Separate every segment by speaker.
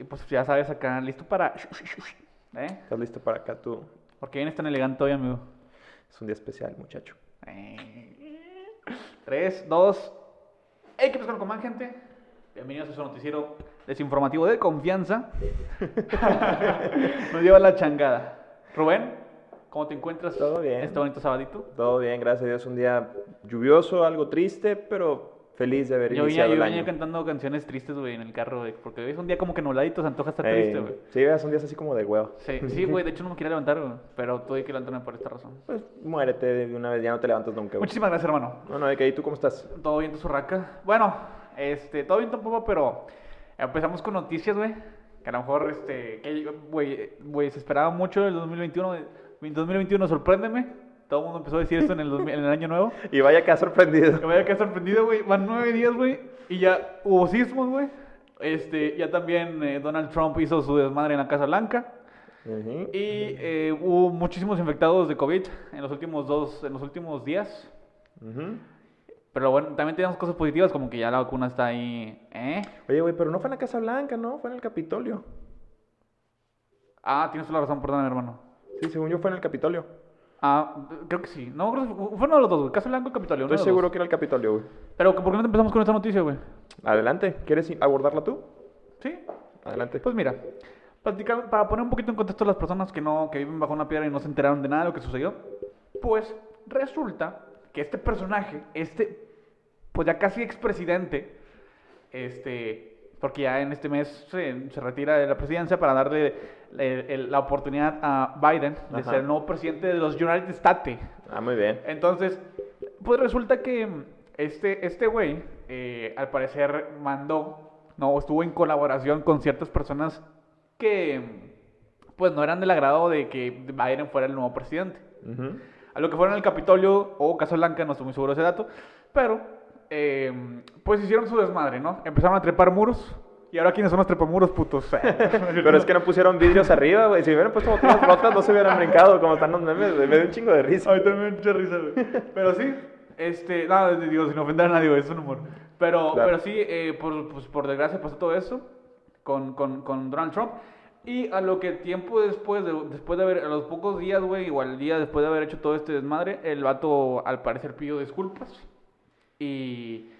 Speaker 1: Y pues ya sabes, acá, listo para... ¿Eh?
Speaker 2: ¿Estás listo para acá tú?
Speaker 1: Porque vienes tan elegante hoy, amigo.
Speaker 2: Es un día especial, muchacho.
Speaker 1: Eh. Tres, dos... Hey, ¿qué pasa con más gente? Bienvenidos a su noticiero desinformativo de confianza. Nos lleva la changada. Rubén, ¿cómo te encuentras?
Speaker 2: Todo bien.
Speaker 1: Este bonito sabadito.
Speaker 2: Todo bien, gracias a Dios. Un día lluvioso, algo triste, pero feliz de haber
Speaker 1: Yo venía,
Speaker 2: iniciado
Speaker 1: yo
Speaker 2: el
Speaker 1: venía
Speaker 2: año.
Speaker 1: cantando canciones tristes, güey, en el carro, güey. Porque hoy es un día como que nubladito, se antoja estar
Speaker 2: Ey,
Speaker 1: triste, güey.
Speaker 2: sí, son días así como de huevo.
Speaker 1: Sí, sí, güey, de hecho no me quería levantar, güey. Pero tuve que levantarme por esta razón.
Speaker 2: Pues muérete de una vez, ya no te levantas nunca. güey.
Speaker 1: Muchísimas gracias, hermano.
Speaker 2: No, no, de que ahí tú cómo estás.
Speaker 1: Todo bien, tu surraca. Bueno, este, todo bien tampoco, pero empezamos con noticias, güey. Que a lo mejor, este, que, güey, güey, se esperaba mucho el 2021. güey. 2021, sorpréndeme. Todo el mundo empezó a decir esto en el, 2000 en el año nuevo.
Speaker 2: Y vaya que ha sorprendido.
Speaker 1: Que vaya que sorprendido, güey. Van nueve días, güey. Y ya hubo sismos, güey. Este, ya también eh, Donald Trump hizo su desmadre en la Casa Blanca.
Speaker 2: Ujú.
Speaker 1: Y eh, hubo muchísimos infectados de COVID en los últimos dos, en los últimos días.
Speaker 2: Ujú.
Speaker 1: Pero bueno, también tenemos cosas positivas, como que ya la vacuna está ahí. ¿Eh?
Speaker 2: Oye, güey, pero no fue en la Casa Blanca, ¿no? Fue en el Capitolio.
Speaker 1: Ah, tienes toda la razón, perdóname, hermano.
Speaker 2: Sí, según yo fue en el Capitolio.
Speaker 1: Ah, creo que sí. No, fue uno de los dos, güey. Casa Blanco y Capitolio.
Speaker 2: Estoy seguro
Speaker 1: dos.
Speaker 2: que era el Capitolio, güey.
Speaker 1: Pero, ¿por qué no empezamos con esta noticia, güey?
Speaker 2: Adelante, ¿quieres abordarla tú?
Speaker 1: ¿Sí?
Speaker 2: Adelante.
Speaker 1: Pues mira, platicar- para poner un poquito en contexto a las personas que no que viven bajo una piedra y no se enteraron de nada de lo que sucedió, pues resulta que este personaje, este, pues ya casi expresidente, este, porque ya en este mes se, se retira de la presidencia para darle el- el- la oportunidad a Biden de
Speaker 2: Ajá.
Speaker 1: ser el nuevo presidente de los United States.
Speaker 2: Ah, muy bien.
Speaker 1: Entonces, pues resulta que este este güey, eh, al parecer, mandó, no, estuvo en colaboración con ciertas personas que, pues, no eran del agrado de que Biden fuera el nuevo presidente. A lo que fueron al Capitolio o Casa Blanca, no estoy muy seguro de ese dato, pero, eh, pues hicieron su desmadre, ¿no? Empezaron a trepar muros. ¿Y ahora quiénes son los trepamuros, putos?
Speaker 2: Pero es que no pusieron vidrios arriba, güey. Si hubieran puesto botellas rotas, no se hubieran brincado como están los memes, güey. Me dio un chingo de risa.
Speaker 1: A mí también mucha risa, güey. Pero sí, este, nada, digo, sin ofender a nadie, güey, es un humor. Pero,
Speaker 2: Claro.
Speaker 1: pero sí, eh, por, pues, por desgracia pasó todo eso con, con, con Donald Trump. Y a lo que tiempo después, de, después de haber, a los pocos días, güey, igual el día después de haber hecho todo este desmadre, el vato al parecer pidió disculpas. Y,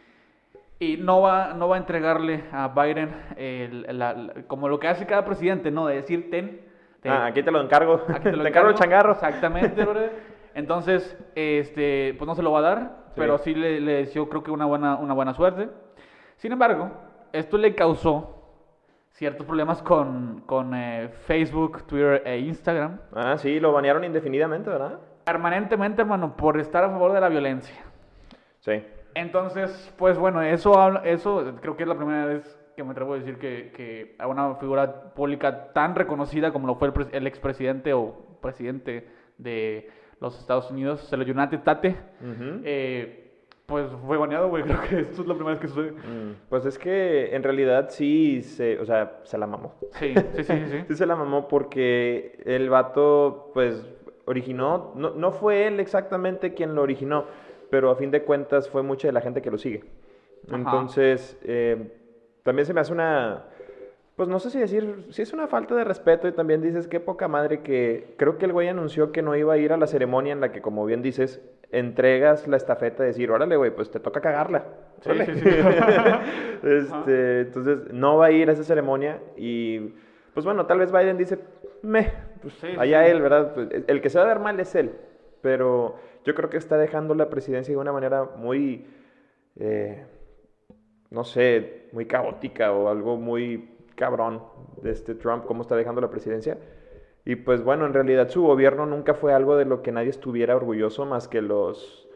Speaker 1: y no, va, no va a entregarle a Biden el- la- la- como lo que hace cada presidente, ¿no? De decir, ten. te-
Speaker 2: Ah, aquí te lo encargo.
Speaker 1: Aquí te lo
Speaker 2: encargo el changarro.
Speaker 1: Exactamente, brother. Entonces, este, pues no se lo va a dar,
Speaker 2: Sí.
Speaker 1: pero sí le, le deseó creo que una buena, una buena suerte. Sin embargo, esto le causó ciertos problemas con, con eh, Facebook, Twitter e Instagram.
Speaker 2: Ah, sí, lo banearon indefinidamente, ¿verdad?
Speaker 1: Permanentemente, hermano, por estar a favor de la violencia.
Speaker 2: Sí.
Speaker 1: Entonces, pues bueno, eso, eso creo que es la primera vez que me atrevo a decir que, que a una figura pública tan reconocida como lo fue el, el expresidente o presidente de los Estados Unidos, se lo United Tate,
Speaker 2: Ujú.
Speaker 1: eh, pues fue baneado, güey. Creo que esto es la primera vez que sucede.
Speaker 2: Mm, Pues es que en realidad sí se, o sea, se la mamó.
Speaker 1: Sí, sí, sí, sí. sí.
Speaker 2: Sí se la mamó porque el vato, pues, originó, no, no fue él exactamente quien lo originó, pero a fin de cuentas fue mucha de la gente que lo sigue.
Speaker 1: Ajá.
Speaker 2: Entonces, eh, también se me hace una, pues no sé si decir, si es una falta de respeto y también dices, qué poca madre que creo que el güey anunció que no iba a ir a la ceremonia en la que, como bien dices, entregas la estafeta de decir, órale, güey, pues te toca cagarla.
Speaker 1: Sí,
Speaker 2: Órale.
Speaker 1: sí, sí.
Speaker 2: Este, entonces, no va a ir a esa ceremonia y, pues bueno, tal vez Biden dice, me, pues allá él, ¿verdad? Pues, el que se va a ver mal es él, pero yo creo que está dejando la presidencia de una manera muy, eh, no sé, muy caótica o algo muy cabrón de este Trump, cómo está dejando la presidencia. Y pues bueno, en realidad su gobierno nunca fue algo de lo que nadie estuviera orgulloso más que los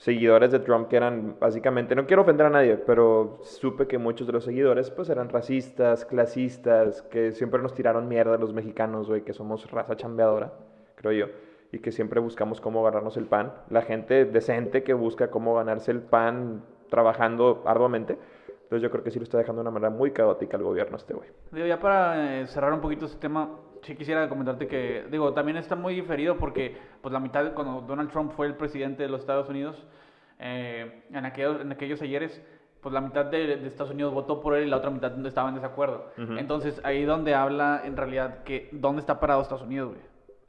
Speaker 2: seguidores de Trump que eran básicamente, no quiero ofender a nadie, pero supe que muchos de los seguidores pues eran racistas, clasistas, que siempre nos tiraron mierda los mexicanos, güey, que somos raza chambeadora, creo yo, y que siempre buscamos cómo ganarnos el pan. La gente decente que busca cómo ganarse el pan trabajando arduamente. Entonces yo creo que sí lo está dejando de una manera muy caótica el gobierno este güey.
Speaker 1: Digo, ya para eh, cerrar un poquito este tema, sí quisiera comentarte que, digo, también está muy diferido porque, pues, la mitad de cuando Donald Trump fue el presidente de los Estados Unidos, eh, en, aquellos, en aquellos ayeres, pues la mitad de, de Estados Unidos votó por él y la otra mitad estaba en desacuerdo.
Speaker 2: Ujú.
Speaker 1: Entonces ahí donde habla en realidad que dónde está parado Estados Unidos, güey.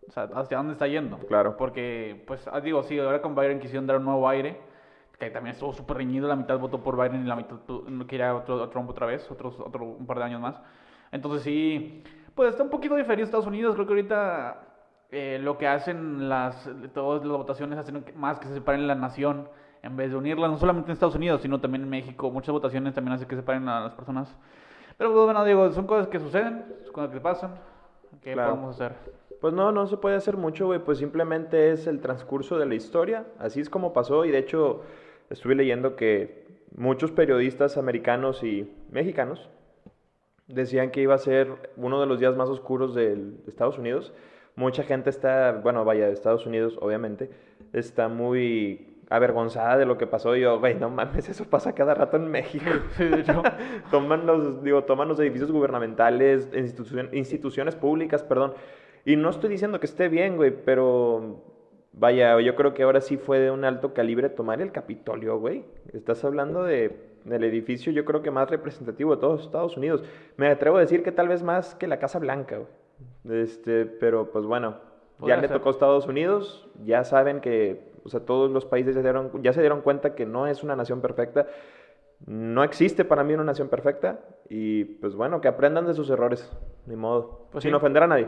Speaker 1: O sea, hacia dónde está yendo.
Speaker 2: Claro.
Speaker 1: Porque, pues, ah, digo, sí, ahora con Biden quisieron dar un nuevo aire, que también estuvo súper reñido, la mitad votó por Biden y la mitad quería otro, Trump otra vez, otros, otro, un par de años más. Entonces sí, pues está un poquito diferido Estados Unidos, creo que ahorita eh, lo que hacen las, todas las votaciones hacen más que se separen la nación en vez de unirla, no solamente en Estados Unidos, sino también en México. Muchas votaciones también hacen que separen a las personas. Pero pues, bueno, digo, son cosas que suceden, son cosas que pasan. ¿Qué
Speaker 2: Claro.
Speaker 1: podemos hacer?
Speaker 2: Pues no, no se puede hacer mucho, güey, pues simplemente es el transcurso de la historia, así es como pasó y de hecho estuve leyendo que muchos periodistas americanos y mexicanos decían que iba a ser uno de los días más oscuros de Estados Unidos. Mucha gente está, bueno, vaya, de Estados Unidos, obviamente, está muy avergonzada de lo que pasó. Y yo, güey, no mames, eso pasa cada rato en México. Toman los, digo, toman los edificios gubernamentales, institucion- instituciones públicas, perdón. Y no estoy diciendo que esté bien, güey, pero vaya, yo creo que ahora sí fue de un alto calibre tomar el Capitolio, güey. Estás hablando de, del edificio, yo creo que más representativo de todos Estados Unidos. Me atrevo a decir que tal vez más que la Casa Blanca, güey. Este, pero pues bueno, ya le tocó a Estados Unidos, ya saben que, o sea, todos los países ya se dieron, ya se dieron cuenta que no es una nación perfecta. No existe para mí una nación perfecta y pues bueno, que aprendan de sus errores, ni modo,
Speaker 1: Pues
Speaker 2: sin
Speaker 1: sí.
Speaker 2: ofender a nadie.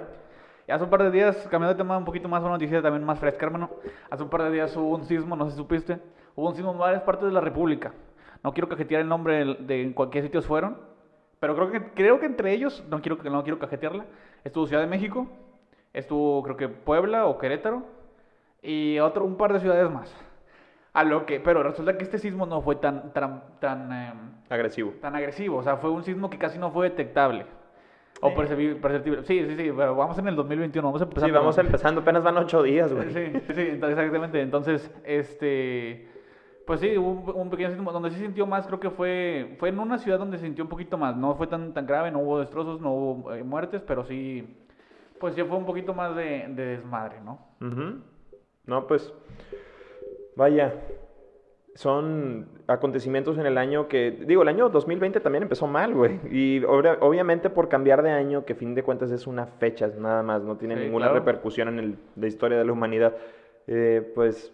Speaker 1: Y hace un par de días, cambiando de tema un poquito más, una noticia también más fresca, hermano. Hace un par de días hubo un sismo, no sé si supiste. Hubo un sismo en varias partes de la República. No quiero cajetear el nombre de, en cualquier sitios fueron, pero creo que, creo que entre ellos, no quiero, no quiero cajetearla, estuvo Ciudad de México, estuvo creo que Puebla o Querétaro, y otro, un par de ciudades más. A lo que, pero resulta que este sismo no fue tan, tan, tan, em,
Speaker 2: Agresivo.
Speaker 1: tan agresivo. O sea, fue un sismo que casi no fue detectable. O perceptible. Sí, sí, sí, pero vamos en el 2021, vamos a empezar.
Speaker 2: Sí, vamos empezando, apenas van ocho días, güey.
Speaker 1: Sí, sí, exactamente. Entonces, este. Pues sí, hubo un, pequeño sismo. Donde sí sintió más, creo que fue. Fue en una ciudad donde se sintió un poquito más. No fue tan, tan grave, no hubo destrozos, no hubo eh, muertes, pero sí. Pues sí fue un poquito más de, de desmadre, ¿no?
Speaker 2: Ujú. No, pues, vaya, son acontecimientos en el año que, digo, el año 2020 también empezó mal, güey. Y obvia- obviamente por cambiar de año, que a fin de cuentas es una fecha nada más, no tiene
Speaker 1: Sí,
Speaker 2: ninguna
Speaker 1: claro.
Speaker 2: repercusión en el- la historia de la humanidad, eh, pues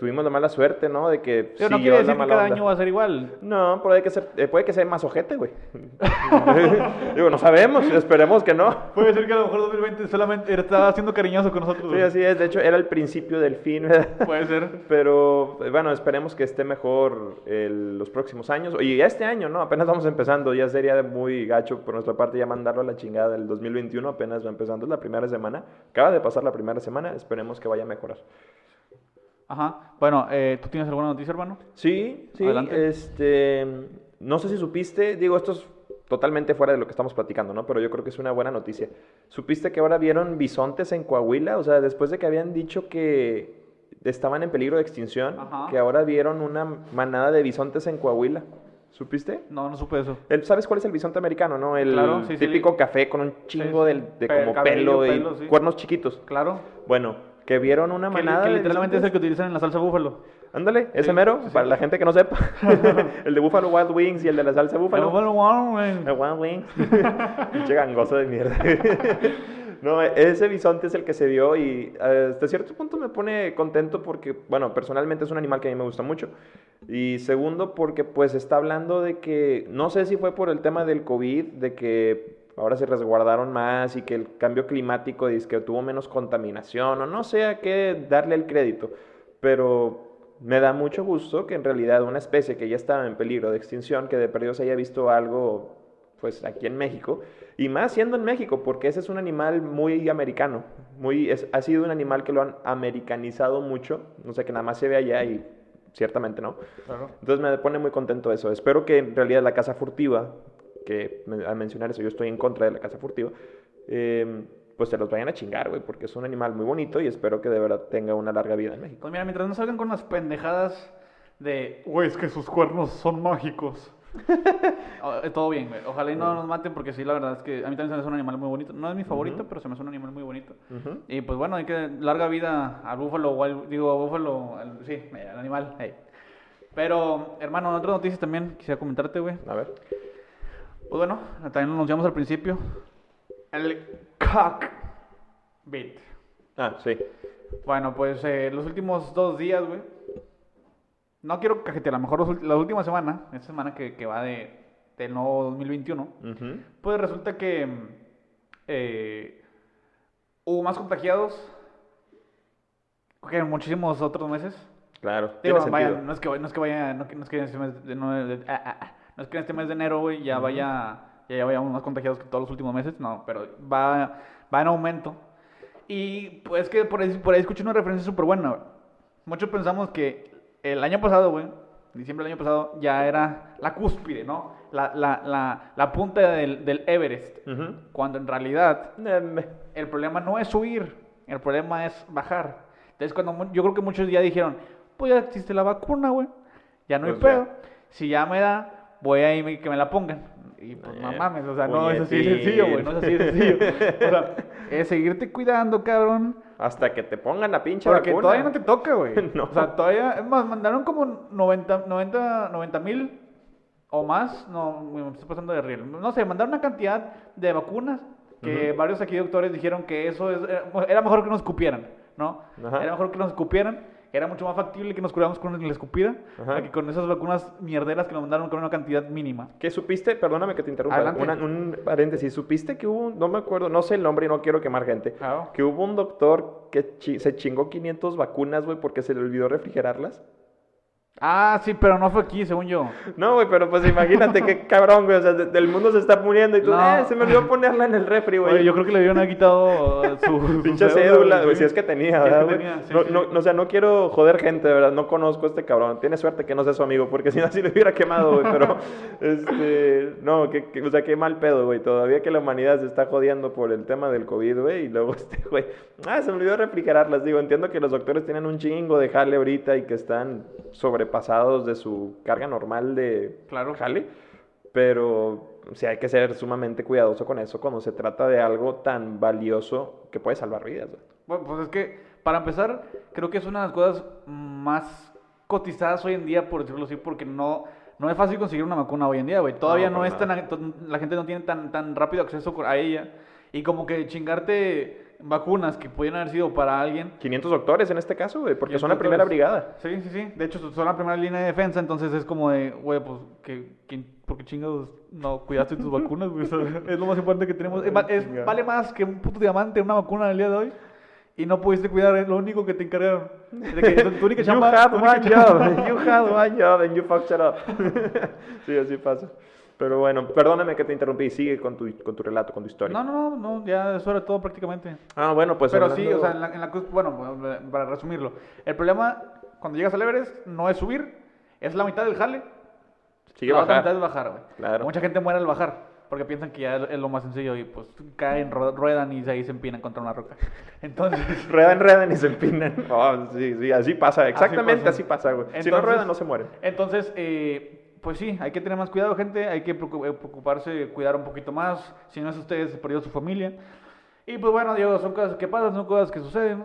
Speaker 2: tuvimos la mala suerte, ¿no? De que
Speaker 1: Pero no quiere
Speaker 2: la
Speaker 1: decir que cada
Speaker 2: onda.
Speaker 1: año va a ser igual.
Speaker 2: No, puede que, ser, eh, puede que sea más ojete, güey. Digo, no sabemos, esperemos que no.
Speaker 1: Puede ser que a lo mejor 2020 solamente estaba siendo cariñoso con nosotros.
Speaker 2: Sí, así es, de hecho era el principio del fin, ¿verdad?
Speaker 1: Puede ser.
Speaker 2: Pero eh, bueno, esperemos que esté mejor el- los próximos años. Oye, ya este año, ¿no? Apenas vamos empezando. Ya sería muy gacho por nuestra parte ya mandarlo a la chingada del 2021. Apenas va empezando, es la primera semana. Acaba de pasar la primera semana. Esperemos que vaya a mejorar.
Speaker 1: Ajá. Bueno, eh, ¿tú tienes alguna noticia, hermano?
Speaker 2: Sí, sí.
Speaker 1: Adelante.
Speaker 2: Este, no sé si supiste, digo, esto es totalmente fuera de lo que estamos platicando, ¿no? Pero yo creo que es una buena noticia. ¿Supiste que ahora vieron bisontes en Coahuila? O sea, después de que habían dicho que estaban en peligro de extinción,
Speaker 1: Ajá.
Speaker 2: que ahora vieron una manada de bisontes en Coahuila. ¿Supiste?
Speaker 1: No, no supe eso.
Speaker 2: El- ¿Sabes cuál es el bisonte americano, no? El
Speaker 1: Claro, sí, sí.
Speaker 2: típico café con un chingo
Speaker 1: sí.
Speaker 2: de, como
Speaker 1: cabello,
Speaker 2: pelo y
Speaker 1: pelo,
Speaker 2: cuernos chiquitos.
Speaker 1: Claro.
Speaker 2: Bueno, que vieron una
Speaker 1: Que,
Speaker 2: manada
Speaker 1: que
Speaker 2: de
Speaker 1: literalmente es el que utilizan en la salsa búfalo.
Speaker 2: Ándale, ese
Speaker 1: Sí,
Speaker 2: mero,
Speaker 1: sí, sí.
Speaker 2: para la gente que no sepa. el de Buffalo Wild Wings y el de la salsa Buffalo.
Speaker 1: Búfalo, wow, güey.
Speaker 2: El Wild Wings. Pinche gangoso de mierda. no, ese bisonte es el que se vio y eh, hasta cierto punto me pone contento porque, bueno, personalmente es un animal que a mí me gusta mucho. Y segundo, porque pues está hablando de que, no sé si fue por el tema del COVID, de que ahora se resguardaron más y que el cambio climático dice que tuvo menos contaminación o no sé a qué darle el crédito, pero me da mucho gusto que en realidad una especie que ya estaba en peligro de extinción, que de perdido se haya visto algo pues aquí en México, y más siendo en México, porque ese es un animal muy americano, muy, es- ha sido un animal que lo han americanizado mucho, no sé, que nada más se ve allá y ciertamente no.
Speaker 1: Claro.
Speaker 2: Entonces me pone muy contento eso. Espero que en realidad la casa furtiva, que al mencionar eso yo estoy en contra de la casa furtiva, eh, pues se los vayan a chingar, güey, porque es un animal muy bonito y espero que de verdad tenga una larga vida en México.
Speaker 1: Pues mira, mientras no salgan con las pendejadas de, güey, es que sus cuernos son mágicos. Oh, eh, Todo bien, güey. Ojalá y no nos maten porque sí, la verdad es que a mí también se me hace un animal muy bonito. No es mi favorito,
Speaker 2: Ujú.
Speaker 1: pero se me hace un animal muy bonito.
Speaker 2: Ujú.
Speaker 1: Y pues bueno, hay que larga vida al búfalo, o al- digo, a búfalo, al- sí, al animal. hey. Pero, hermano, otras noticias también quisiera comentarte, güey.
Speaker 2: A ver.
Speaker 1: Pues bueno, también lo anunciamos al principio. El cock beat.
Speaker 2: Ah, sí.
Speaker 1: Bueno, pues eh, los últimos dos días, güey. No quiero cajetear, a lo mejor los la última semana, esta semana que, que va de, del nuevo 2021,
Speaker 2: Ujú.
Speaker 1: pues resulta que eh, hubo más contagiados que en muchísimos otros meses.
Speaker 2: Claro,
Speaker 1: Digo,
Speaker 2: tiene
Speaker 1: vaya,
Speaker 2: sentido.
Speaker 1: no es que no es que vaya, no, que- no es que en este mes de, no, ah, ah, ah, no es que en este mes de enero, güey, ya vaya, ya, ya vayamos más contagiados que todos los últimos meses, no, pero va, va en aumento. Y pues que por ahí, por ahí escuché una referencia súper buena, güey. Muchos pensamos que el año pasado, güey, diciembre del año pasado, ya era la cúspide, ¿no? La, la, la, la punta del, del Everest.
Speaker 2: Ujú.
Speaker 1: Cuando en realidad el problema no es subir, el problema es bajar. Entonces, cuando yo creo que muchos ya dijeron, pues ya existe la vacuna, güey, ya no hay
Speaker 2: Pues ya.
Speaker 1: pedo. Si ya me da, voy a irme que me la pongan. Y pues no
Speaker 2: Eh,
Speaker 1: mames, o sea, no es así de sencillo, güey, no es así de sencillo. O sea, es seguirte cuidando, cabrón.
Speaker 2: Hasta que te pongan la pinche
Speaker 1: Porque
Speaker 2: vacuna.
Speaker 1: todavía no te toca, güey.
Speaker 2: No.
Speaker 1: O sea, todavía, es más, mandaron como 90 90 90 mil o más, no, me estoy pasando de riel. No sé, mandaron una cantidad de vacunas que
Speaker 2: Ujú.
Speaker 1: varios aquí doctores dijeron que eso es, era, era mejor que nos escupieran, ¿no?
Speaker 2: Ajá.
Speaker 1: Era mejor que nos escupieran, era mucho más factible que nos curáramos con la escupida,
Speaker 2: Ajá.
Speaker 1: que con esas vacunas mierderas que nos mandaron con una cantidad mínima.
Speaker 2: ¿Qué supiste? Perdóname que te interrumpa. Una- un paréntesis. ¿Supiste que hubo, no me acuerdo, no sé el nombre y no quiero quemar gente,
Speaker 1: Claro.
Speaker 2: que hubo un doctor que chi- se chingó 500 vacunas, güey, porque se le olvidó refrigerarlas?
Speaker 1: Ah, sí, pero no fue aquí, según yo.
Speaker 2: No, güey, pero pues imagínate qué cabrón, güey. O sea, de- del mundo se está muriendo y tú,
Speaker 1: No.
Speaker 2: eh, se me olvidó ponerla en el refri, güey.
Speaker 1: Oye, yo creo que le debieron haber quitado uh, su,
Speaker 2: Pinche cédula, güey, si es que tenía, ¿verdad, güey?
Speaker 1: sí,
Speaker 2: no,
Speaker 1: sí.
Speaker 2: no, o sea, no quiero joder gente, de verdad, no conozco a este cabrón. Tiene suerte que no sea su amigo, porque si no, así le hubiera quemado, güey. Pero, este, no, que, que- o sea, qué mal pedo, güey. Todavía que la humanidad se está jodiendo por el tema del COVID, güey, y luego este, güey, ah, se me olvidó refrigerarlas. Digo, entiendo que los doctores tienen un chingo de jale ahorita y que están sobrepasados de su carga normal de
Speaker 1: Claro.
Speaker 2: jale, pero sí hay que ser sumamente cuidadoso con eso cuando se trata de algo tan valioso que puede salvar vidas. güey.
Speaker 1: Bueno, pues es que, para empezar, creo que es una de las cosas más cotizadas hoy en día, por decirlo así, porque no, no es fácil conseguir una vacuna hoy en día, güey. Todavía
Speaker 2: No,
Speaker 1: no, es tan, la gente no tiene tan, tan rápido acceso a ella. Y como que chingarte vacunas que pudieran haber sido para alguien.
Speaker 2: 500 doctores en este caso, güey, porque
Speaker 1: 500
Speaker 2: son la primera brigada.
Speaker 1: Sí, sí, sí. De hecho, son la primera línea de defensa, entonces es como de, güey, pues, que, que- ¿por qué chingados no cuidaste tus vacunas, güey? O sea, es lo más importante que tenemos. Es, es- vale más que un puto diamante una vacuna el día de hoy. Y no pudiste cuidar, es lo único que te encargaron. De que tu, tu única
Speaker 2: You
Speaker 1: chamba.
Speaker 2: had one
Speaker 1: chamba-
Speaker 2: job, you had one job and you fucked it up. sí, así pasa. Pero bueno, perdóname que te interrumpí, sigue con tu, con tu relato, con tu historia.
Speaker 1: No, no, no, no, ya eso era todo prácticamente.
Speaker 2: Ah, bueno, pues
Speaker 1: Pero
Speaker 2: hablando-
Speaker 1: sí, o sea, en la, en la bueno, para resumirlo, el problema cuando llegas al Everest no es subir, es la mitad del jale.
Speaker 2: Sigue
Speaker 1: la mitad es bajar, güey.
Speaker 2: Claro.
Speaker 1: Mucha gente muere al bajar porque piensan que ya es lo más sencillo y pues caen, ruedan y ahí se empinan contra una roca. Entonces,
Speaker 2: Ruedan, ruedan y se empinan. Oh, sí, sí, así pasa, exactamente así pasa, güey. si no ruedan, no se mueren.
Speaker 1: entonces eh, pues sí, hay que tener más cuidado, gente. Hay que eh, preocuparse, cuidar un poquito más. Si no es ustedes, perdió su familia. Y pues bueno, Diego, son cosas que pasan, son cosas que suceden.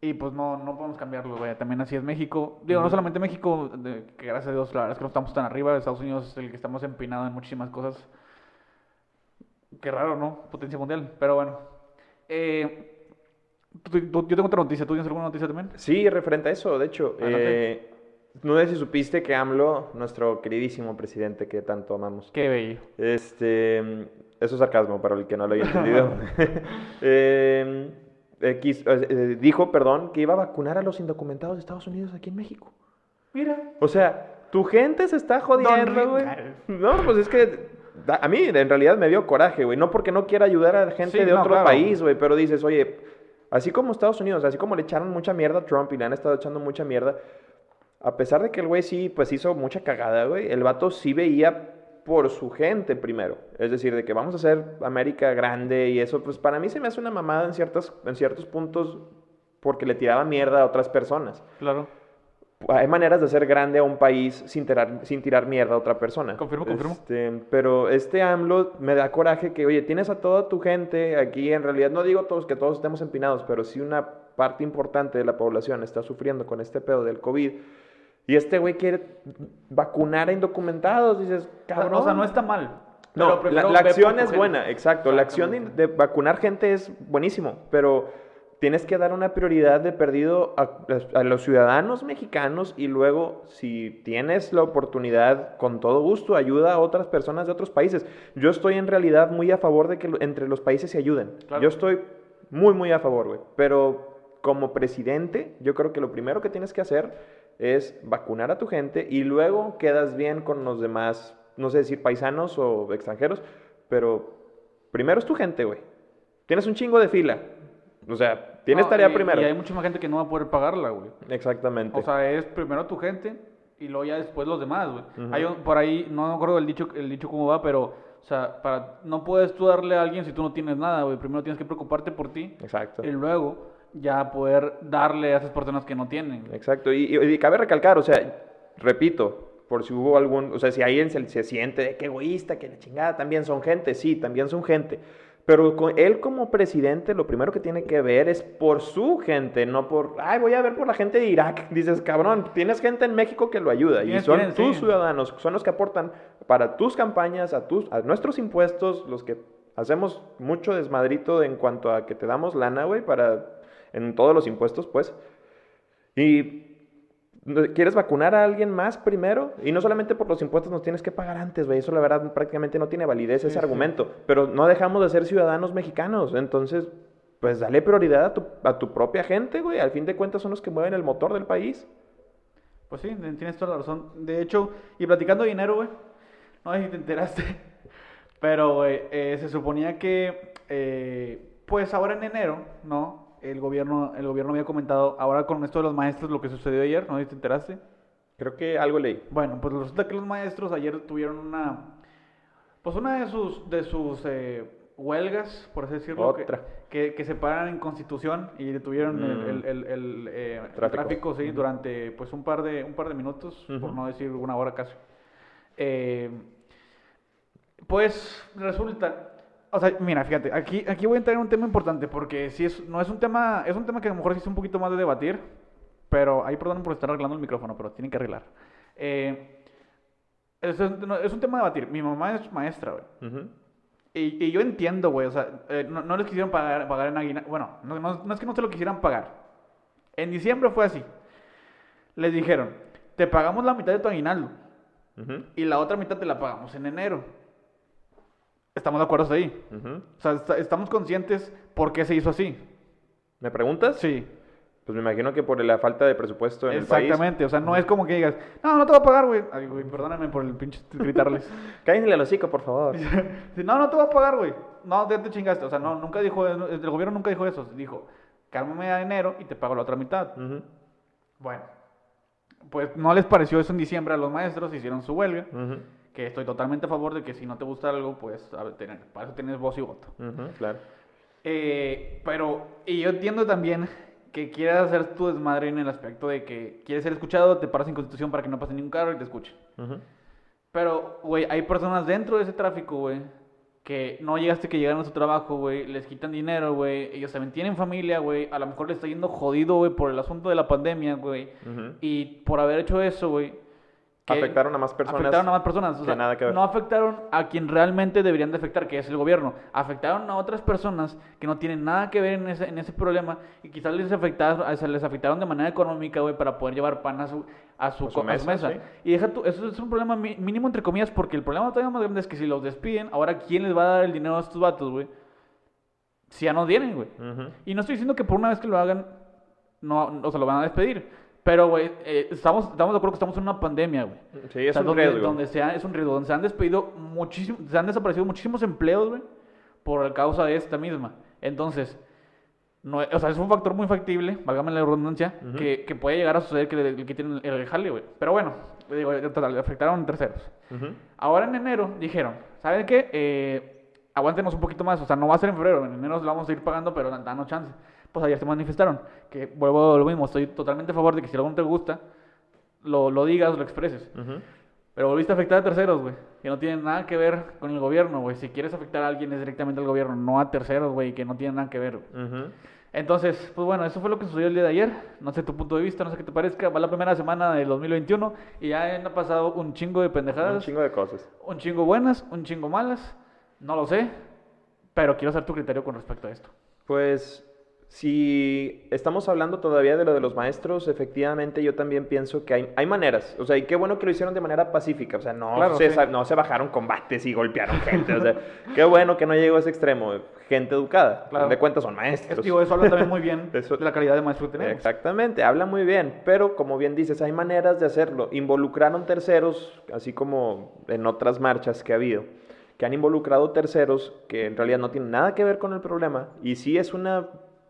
Speaker 1: Y pues no, no podemos cambiarlo, güey. También así es México. Digo, no solamente México, de- que gracias a Dios, la verdad es que no estamos tan arriba. Estados Unidos es el que estamos empinados en muchísimas cosas. Qué raro, ¿no? Potencia mundial. Pero bueno. Eh, tú- tú- yo tengo otra noticia. ¿Tú tienes alguna noticia también?
Speaker 2: Sí, referente a eso, de hecho. Eh, no sé si supiste que AMLO, nuestro queridísimo presidente que tanto amamos,
Speaker 1: Qué bello.
Speaker 2: Este, eso es sarcasmo para el que no lo haya entendido. Eh, eh, quis- eh, dijo, perdón, que iba a vacunar a los indocumentados de Estados Unidos aquí en México.
Speaker 1: Mira.
Speaker 2: O sea, tu gente se está jodiendo, güey. No, pues es que da- a mí en realidad me dio coraje, güey. No porque no quiera ayudar a gente
Speaker 1: Sí,
Speaker 2: de
Speaker 1: no,
Speaker 2: otro
Speaker 1: claro.
Speaker 2: país, güey, pero dices, oye, así como Estados Unidos, así como le echaron mucha mierda a Trump y le han estado echando mucha mierda, a pesar de que el güey sí, pues hizo mucha cagada, güey, el vato sí veía por su gente primero. Es decir, de que vamos a hacer América grande y eso, pues para mí se me hace una mamada en, ciertas, en ciertos puntos porque le tiraba mierda a otras personas.
Speaker 1: Claro.
Speaker 2: Hay maneras de hacer grande a un país sin tirar, sin tirar mierda a otra persona.
Speaker 1: Confirmo, confirmo.
Speaker 2: Este, pero este AMLO me da coraje que, oye, tienes a toda tu gente aquí, en realidad no digo todos que todos estemos empinados, pero sí una parte importante de la población está sufriendo con este pedo del COVID. Y este güey quiere vacunar a indocumentados. Dices, cabrón.
Speaker 1: O sea, no está mal.
Speaker 2: No, la, acción es buena, exacto. La acción de, vacunar gente es buenísimo, pero tienes que dar una prioridad de perdido a, a los ciudadanos mexicanos y luego, si tienes la oportunidad, con todo gusto, ayuda a otras personas de otros países. Yo estoy en realidad muy a favor de que entre los países se ayuden.
Speaker 1: Claro.
Speaker 2: Yo estoy muy, muy a favor, güey. Pero como presidente, yo creo que lo primero que tienes que hacer es vacunar a tu gente y luego quedas bien con los demás, no sé decir paisanos o extranjeros, pero primero es tu gente, güey. Tienes un chingo de fila. O sea, tienes
Speaker 1: No,
Speaker 2: tarea
Speaker 1: y-
Speaker 2: primero.
Speaker 1: Y hay mucha más gente que no va a poder pagarla, güey.
Speaker 2: Exactamente.
Speaker 1: O sea, es primero tu gente y luego ya después los demás, güey.
Speaker 2: Ujú.
Speaker 1: Hay un- por ahí, no me acuerdo el dicho, el dicho cómo va, pero, o sea, para, no puedes tú darle a alguien si tú no tienes nada, güey. Primero tienes que preocuparte por ti
Speaker 2: Exacto.
Speaker 1: y luego ya poder darle a esas personas que no tienen.
Speaker 2: Exacto. Y, y- y cabe recalcar, o sea, repito, por si hubo algún, o sea, si alguien se, se siente de que egoísta, que la chingada, también son gente, sí, también son gente. Pero con- él como presidente lo primero que tiene que ver es por su gente, no por, ay, voy a ver por la gente de Irak. Dices, cabrón, tienes gente en México que lo ayuda y son tus
Speaker 1: sí.
Speaker 2: ciudadanos, son los que aportan para tus campañas, a, tus, a nuestros impuestos, los que hacemos mucho desmadrito en cuanto a que te damos lana, güey, para, en todos los impuestos, pues. Y ¿Quieres vacunar a alguien más primero? Y no solamente por los impuestos nos tienes que pagar antes, güey. Eso la verdad prácticamente no tiene validez ese
Speaker 1: sí.
Speaker 2: argumento. Pero no dejamos de ser ciudadanos mexicanos. Entonces, pues dale prioridad a tu, a tu propia gente, güey. Al fin de cuentas son los que mueven el motor del país.
Speaker 1: Pues sí, tienes toda la razón. De hecho, y platicando de dinero, güey, no sé si te enteraste, pero, güey, eh, se suponía que, eh, pues ahora en enero, ¿no? El gobierno, el gobierno había comentado, ahora con esto de los maestros, lo que sucedió ayer, no te enteraste.
Speaker 2: Creo que algo leí.
Speaker 1: Bueno, pues resulta que los maestros ayer tuvieron una, pues una de sus, de sus eh, huelgas, por así decirlo, que-
Speaker 2: Otra.
Speaker 1: Que, que se paran en Constitución y detuvieron el,
Speaker 2: Mm.
Speaker 1: el- el- el, eh, el
Speaker 2: Tráfico.
Speaker 1: tráfico, sí,
Speaker 2: Ujú.
Speaker 1: durante pues un par de, un par de minutos, por
Speaker 2: Ujú.
Speaker 1: no decir una hora casi. Eh, pues resulta, o sea, mira, fíjate, aquí, aquí voy a entrar en un tema importante porque si es, no es un tema, es un tema que a lo mejor sí es un poquito más de debatir, pero ahí perdón por estar arreglando el micrófono, pero tienen que arreglar. Eh, es, un- no, es un tema de debatir. Mi mamá es maestra, güey.
Speaker 2: Ujú.
Speaker 1: Y, y yo entiendo, güey, o sea, eh, no, no les quisieron pagar, pagar en aguinaldo. Bueno, no, no- es que no se lo quisieran pagar. En diciembre fue así. Les dijeron, te pagamos la mitad de tu aguinaldo
Speaker 2: Ujú.
Speaker 1: y la otra mitad te la pagamos en enero. Estamos de acuerdo ahí.
Speaker 2: Ujú.
Speaker 1: O sea, está- estamos conscientes por qué se hizo así.
Speaker 2: ¿Me preguntas?
Speaker 1: Sí,
Speaker 2: Pues me imagino que por la falta de presupuesto en el país.
Speaker 1: exactamente. O sea, no es como que digas, no, no te voy a pagar, güey. Ay, güey, perdóname por el pinche gritarles.
Speaker 2: Cállenle al hocico, por favor.
Speaker 1: No, no te voy a pagar, güey. No, ya te chingaste. O sea, no, nunca dijo, el gobierno nunca dijo eso. Dijo, cálmame a enero y te pago la otra mitad.
Speaker 2: Ujú.
Speaker 1: Bueno, pues no les pareció eso en diciembre a los maestros, hicieron su huelga.
Speaker 2: Ujú.
Speaker 1: Que estoy totalmente a favor de que si no te gusta algo, pues a ver, tener, para eso tienes voz y voto.
Speaker 2: Ujú, Claro.
Speaker 1: Eh, pero, y yo entiendo también que quieras hacer tu desmadre en el aspecto de que quieres ser escuchado, te paras en constitución para que no pase ningún carro y te escuche.
Speaker 2: Ujú.
Speaker 1: Pero, güey, hay personas dentro de ese tráfico, güey, que no llegaste que llegaron a su trabajo, güey, les quitan dinero, güey, ellos también tienen familia, güey, a lo mejor les está yendo jodido, güey, por el asunto de la pandemia, güey,
Speaker 2: Ujú.
Speaker 1: y por haber hecho eso, güey, que
Speaker 2: Afectaron a más personas.
Speaker 1: afectaron a más personas, o
Speaker 2: que
Speaker 1: sea,
Speaker 2: nada que ver.
Speaker 1: no afectaron a quien realmente deberían de afectar, que es el gobierno, afectaron a otras personas que no tienen nada que ver en ese, en ese problema y quizás les afectaron, les afectaron de manera económica, güey, para poder llevar pan a su, a su,
Speaker 2: A su
Speaker 1: co- a su
Speaker 2: mesa, sí.
Speaker 1: Y deja tú, eso es un problema mínimo entre comillas, porque el problema todavía más grande es que si los despiden, ahora ¿quién les va a dar el dinero a estos vatos, güey? Si ya no tienen, güey. Y no estoy diciendo que por una vez que lo hagan, no, o sea, lo van a despedir. Pero, güey, eh, estamos, estamos de acuerdo que estamos en una pandemia, güey.
Speaker 2: Sí, es
Speaker 1: O sea,
Speaker 2: un
Speaker 1: donde,
Speaker 2: riesgo.
Speaker 1: donde se ha- es un riesgo, donde se han despedido muchísimos, se han desaparecido muchísimos empleos, güey, por causa de esta misma. Entonces, no, o sea, es un factor muy factible, válgame la redundancia, que, que puede llegar a suceder que le quiten el, jale, güey. Pero bueno, digo, en total, le afectaron terceros. Ahora en enero dijeron, ¿saben qué? Eh, aguántenos un poquito más, o sea, no va a ser en febrero, en enero lo vamos a ir pagando, pero dan- danos chance. Pues ayer se manifestaron, que vuelvo a lo mismo, estoy totalmente a favor de que si algo no te gusta, lo, lo digas, lo expreses.
Speaker 2: Ujú.
Speaker 1: Pero volviste a afectar a terceros, güey, que no tienen nada que ver con el gobierno, güey. Si quieres afectar a alguien es directamente al gobierno, no a terceros, güey, que no tienen nada que ver. güey.
Speaker 2: Ujú.
Speaker 1: Entonces, pues bueno, eso fue lo que sucedió el día de ayer. No sé tu punto de vista, no sé qué te parezca. Va la primera semana del 2021 y ya han pasado un chingo de pendejadas.
Speaker 2: Un chingo de cosas.
Speaker 1: Un chingo buenas, un chingo malas. No lo sé, pero quiero saber tu criterio con respecto a esto.
Speaker 2: Pues si estamos hablando todavía de lo de los maestros, efectivamente yo también pienso que hay, hay maneras. O sea, y qué bueno que lo hicieron de manera pacífica. O sea, no,
Speaker 1: Claro,
Speaker 2: se,
Speaker 1: sí.
Speaker 2: no se bajaron combates y golpearon gente. O sea, qué bueno que no llegó a ese extremo. Gente educada.
Speaker 1: Claro.
Speaker 2: De cuentas son
Speaker 1: Es,
Speaker 2: maestros.
Speaker 1: digo, eso habla también muy bien
Speaker 2: Eso-
Speaker 1: de la calidad de maestro que tenemos.
Speaker 2: Exactamente, habla muy bien, pero como bien dices, hay maneras de hacerlo. Involucraron terceros, así como en otras marchas que ha habido, que han involucrado terceros que en realidad no tienen nada que ver con el problema. Y sí es una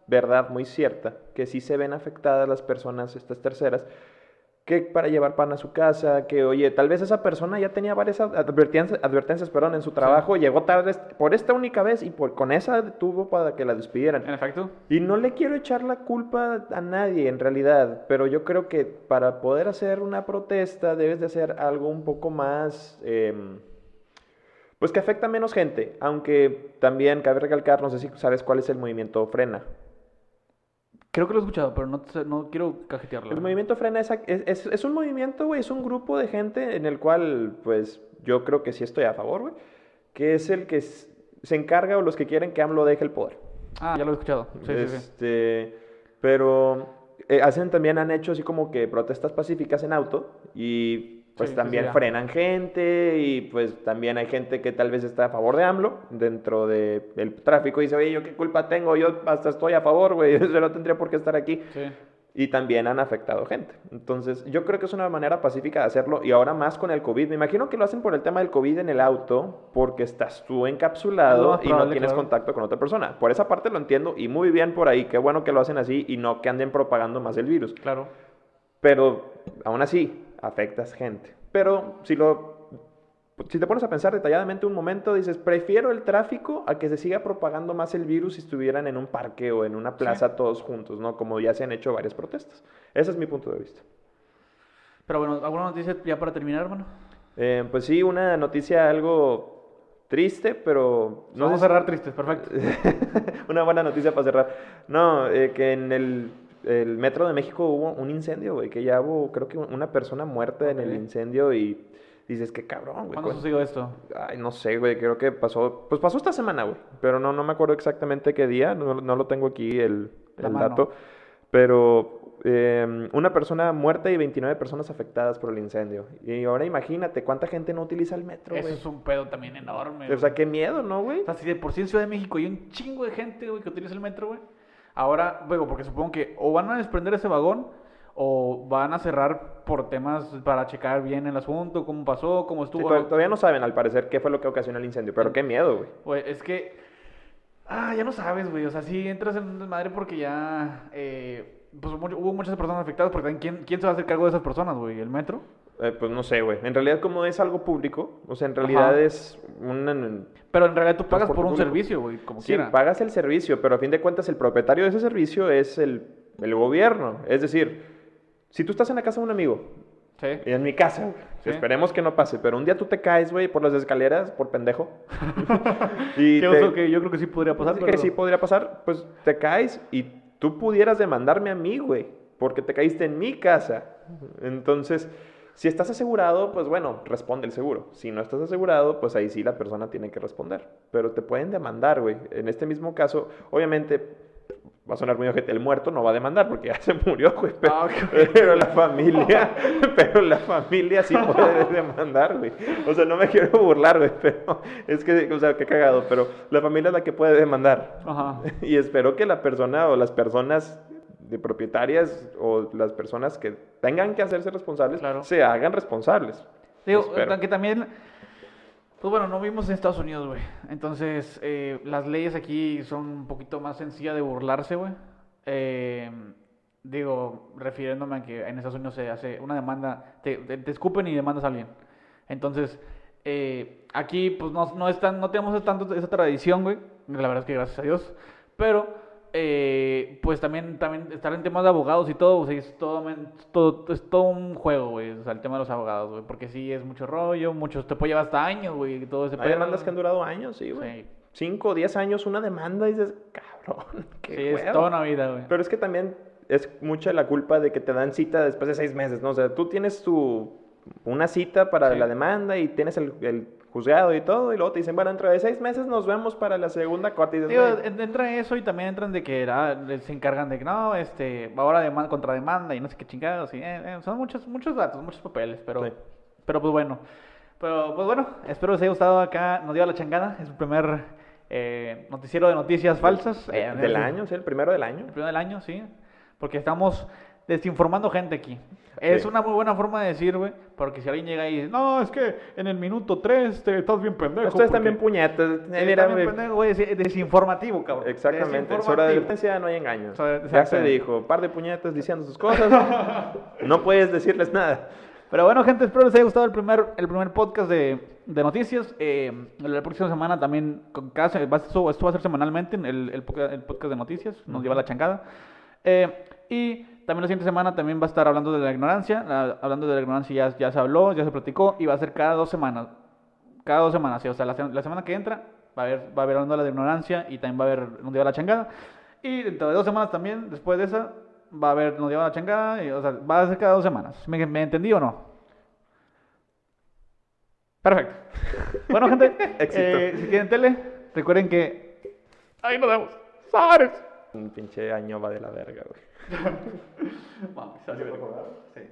Speaker 2: verdad muy cierta que sí se ven afectadas las personas, estas terceras, que para llevar pan a su casa, que oye, tal vez esa persona ya tenía varias advertencias, advertencias perdón, en su trabajo, llegó tarde por esta única vez y por, con esa tuvo para que la despidieran.
Speaker 1: En efecto.
Speaker 2: Y no le quiero echar la culpa a nadie en realidad, pero yo creo que para poder hacer una protesta debes de hacer algo un poco más, em, pues que afecta a menos gente, aunque también cabe recalcar, no sé si sabes cuál es el movimiento Frena.
Speaker 1: Creo que lo he escuchado, pero no, no quiero cajetearlo.
Speaker 2: El movimiento Frena es, es, es- un movimiento, güey, es un grupo de gente en el cual, pues, yo creo que sí estoy a favor, güey, que es el que se encarga o los que quieren que AMLO deje el poder.
Speaker 1: Ah, ya lo he escuchado. Sí, sí, sí.
Speaker 2: Este, pero eh, hacen también han hecho así como que protestas pacíficas en auto y pues
Speaker 1: Sí,
Speaker 2: también
Speaker 1: sí,
Speaker 2: frenan gente y pues también hay gente que tal vez está a favor de AMLO dentro del tráfico y dice, oye, ¿yo qué culpa tengo? Yo hasta estoy a favor, güey, yo no tendría por qué estar aquí.
Speaker 1: Sí.
Speaker 2: Y también han afectado gente. Entonces, yo creo que es una manera pacífica de hacerlo. Y ahora más con el COVID. Me imagino que lo hacen por el tema del COVID en el auto, porque estás tú encapsulado y no tienes
Speaker 1: claro.
Speaker 2: contacto con otra persona. Por esa parte lo entiendo y muy bien por ahí. Qué bueno que lo hacen así y no que anden propagando más el virus.
Speaker 1: Claro.
Speaker 2: Pero aún así, afectas gente. Pero si lo. Si te pones a pensar detalladamente un momento, dices, prefiero el tráfico a que se siga propagando más el virus si estuvieran en un parque o en una plaza todos juntos, ¿no? Como ya se han hecho varias protestas. Ese es mi punto de vista.
Speaker 1: Pero bueno, ¿alguna noticia ya para terminar, hermano?
Speaker 2: Eh, pues sí, una noticia algo triste, pero...
Speaker 1: Vamos a cerrar tristes, perfecto.
Speaker 2: una buena noticia para cerrar. No, eh, que en el, el Metro de México hubo un incendio, güey, que ya hubo, creo que una persona muerta en el incendio y dices, qué cabrón, güey.
Speaker 1: ¿Cuándo
Speaker 2: cu-
Speaker 1: sucedió esto?
Speaker 2: Ay, no sé, güey, creo que pasó, pues pasó esta semana, güey, pero no, no me acuerdo exactamente qué día, no, no lo tengo aquí el, el dato, pero eh, una persona muerta y 29 personas afectadas por el incendio. Y ahora imagínate cuánta gente no utiliza el metro,
Speaker 1: Eso
Speaker 2: güey.
Speaker 1: es un pedo también enorme.
Speaker 2: O sea, qué miedo, ¿no, güey?
Speaker 1: O sea, si de por sí en Ciudad de México hay un chingo de gente, güey, que utiliza el metro, güey. Ahora, luego, porque supongo que o van a desprender ese vagón o van a cerrar por temas para checar bien el asunto, cómo pasó, cómo estuvo.
Speaker 2: to- todavía no saben, al parecer, qué fue lo que ocasionó el incendio, pero qué miedo, güey.
Speaker 1: Güey, es que. Ah, ya no sabes, güey. O sea, sí entras en desmadre porque ya. eh, pues hubo muchas personas afectadas. Porque también, ¿quién, ¿quién se va a hacer cargo de esas personas, güey? ¿El metro?
Speaker 2: Eh, pues no sé, güey. En realidad, como es algo público, o sea, en realidad
Speaker 1: Ajá.
Speaker 2: es un...
Speaker 1: Pero en realidad tú pagas por un
Speaker 2: público.
Speaker 1: servicio, güey, como
Speaker 2: Sí,
Speaker 1: quiera.
Speaker 2: pagas el servicio, pero a fin de cuentas el propietario de ese servicio es el, el gobierno. Es decir, si tú estás en la casa de un amigo,
Speaker 1: Sí.
Speaker 2: y en mi casa,
Speaker 1: Sí.
Speaker 2: esperemos que no pase, pero un día tú te caes, güey, por las escaleras, por pendejo. y
Speaker 1: Que,
Speaker 2: te-
Speaker 1: que yo creo que sí podría pasar. Pero-
Speaker 2: que sí podría pasar, pues te caes y tú pudieras demandarme a mí, güey, porque te caíste en mi casa. Entonces, si estás asegurado, pues bueno, responde el seguro. Si no estás asegurado, pues ahí sí la persona tiene que responder. Pero te pueden demandar, güey. En este mismo caso, obviamente, va a sonar muy ojete, el muerto no va a demandar porque ya se murió, güey. Pero,
Speaker 1: Ah, ok.
Speaker 2: pero la familia, pero la familia sí puede demandar, güey. O sea, no me quiero burlar, güey, pero es que, o sea, qué cagado, pero la familia es la que puede demandar.
Speaker 1: Ajá.
Speaker 2: Y espero que la persona o las personas de propietarias o las personas que tengan que hacerse responsables
Speaker 1: Claro.
Speaker 2: se hagan responsables.
Speaker 1: Digo,
Speaker 2: Espero.
Speaker 1: que también, pues bueno, no vimos en Estados Unidos, güey. Entonces, eh, las leyes aquí son un poquito más sencillas de burlarse, güey. Eh, digo, refiriéndome a que en Estados Unidos se hace una demanda, te, te- te escupen y demandas a alguien. Entonces, eh, aquí pues no, no, es tan- no tenemos tanto esa tradición, güey. La verdad es que gracias a Dios. Pero, eh, pues también, también estar en temas de abogados y todo, o sea, es todo, todo, es todo un juego, güey. O sea, el tema de los abogados, güey. Porque sí es mucho rollo, muchos te puede llevar hasta años, güey. y Todo ese
Speaker 2: Hay demandas que han durado años, sí, güey.
Speaker 1: Sí.
Speaker 2: 5 o 10 años una demanda y dices, cabrón, qué
Speaker 1: Sí, es
Speaker 2: hueva".
Speaker 1: toda una vida, güey.
Speaker 2: Pero es que también es mucha la culpa de que te dan cita después de seis meses, ¿no? O sea, tú tienes tu, una cita para
Speaker 1: Sí.
Speaker 2: la demanda y tienes el, el juzgado y todo, y luego te dicen, bueno, dentro de seis meses nos vemos para la segunda corte. Y dices,
Speaker 1: Digo,
Speaker 2: "Güey,
Speaker 1: en- entra eso y también entran de que ah, se encargan de que no, este, ahora demanda contra demanda y no sé qué chingados. Y, eh, eh, son muchos, muchos datos, muchos papeles, pero,
Speaker 2: Sí.
Speaker 1: pero pues bueno. Pero pues bueno, espero les haya gustado acá. Nos dio la changada. Es el primer eh, noticiero de noticias falsas.
Speaker 2: del año, sí, el primero del año.
Speaker 1: El primero del año, sí. Porque estamos desinformando gente aquí. Es
Speaker 2: Sí.
Speaker 1: una muy buena forma de decir, güey. Porque si alguien llega y dice, no, es que en el minuto 3 te estás bien pendejo.
Speaker 2: Ustedes también puñetas. mira, güey,
Speaker 1: pendejo, güey, es- Desinformativo, cabrón.
Speaker 2: Exactamente, de
Speaker 1: Desinformativo.
Speaker 2: violencia no hay engaños. Ya se dijo, par de puñetas diciendo sus cosas, no puedes decirles nada.
Speaker 1: Pero bueno, gente, espero les haya gustado el primer, el primer podcast de, de noticias. Eh, la próxima semana también, con va- esto, esto va a ser semanalmente, el, el podcast de noticias, nos lleva la chancada. Eh, y también la siguiente semana también va a estar hablando de la ignorancia. La- hablando de la ignorancia ya, ya se habló, ya se platicó y va a ser cada dos semanas. Cada dos semanas, sí, o sea, la, la semana que entra va a haber, va a haber hablando de la ignorancia y también va a haber nos lleva la changada. Y dentro de dos semanas también, después de esa, va a haber nos lleva la changada. y, o sea, va a ser cada dos semanas. ¿Me, me entendí o no? Perfecto. Bueno, gente, eh, si tienen tele, recuerden que ahí nos vemos. ¡Sares!
Speaker 2: Un pinche año va de la verga, güey.
Speaker 1: Vamos, recuerdo. Sí.